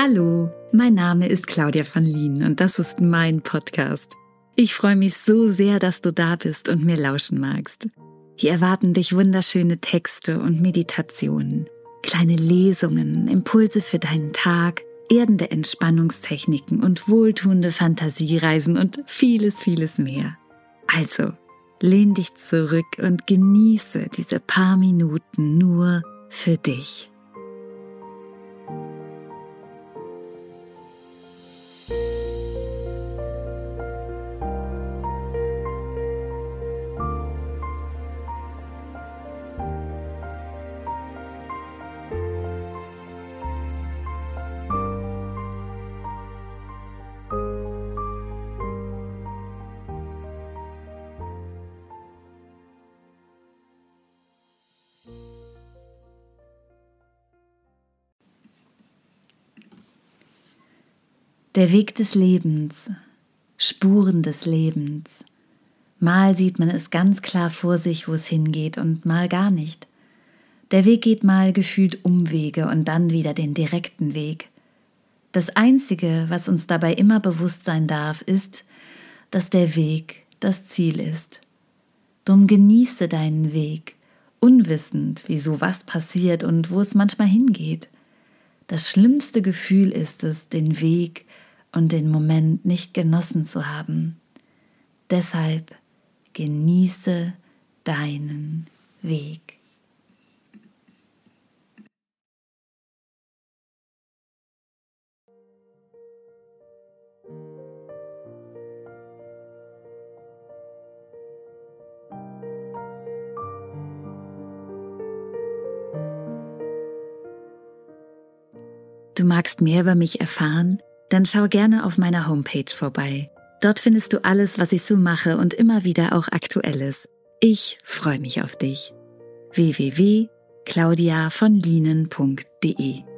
Hallo, mein Name ist Claudia von Lien und das ist mein Podcast. Ich freue mich so sehr, dass du da bist und mir lauschen magst. Hier erwarten dich wunderschöne Texte und Meditationen, kleine Lesungen, Impulse für deinen Tag, erdende Entspannungstechniken und wohltuende Fantasiereisen und vieles, vieles mehr. Also, lehn dich zurück und genieße diese paar Minuten nur für dich. Der Weg des Lebens, Spuren des Lebens. Mal sieht man es ganz klar vor sich, wo es hingeht, und mal gar nicht. Der Weg geht mal gefühlt Umwege und dann wieder den direkten Weg. Das Einzige, was uns dabei immer bewusst sein darf, ist, dass der Weg das Ziel ist. Drum genieße deinen Weg, unwissend, wieso was passiert und wo es manchmal hingeht. Das schlimmste Gefühl ist es, den Weg und den Moment nicht genossen zu haben. Deshalb genieße deinen Weg. Du magst mehr über mich erfahren? Dann schau gerne auf meiner Homepage vorbei. Dort findest du alles, was ich so mache und immer wieder auch Aktuelles. Ich freue mich auf dich. www.claudiavonlinen.de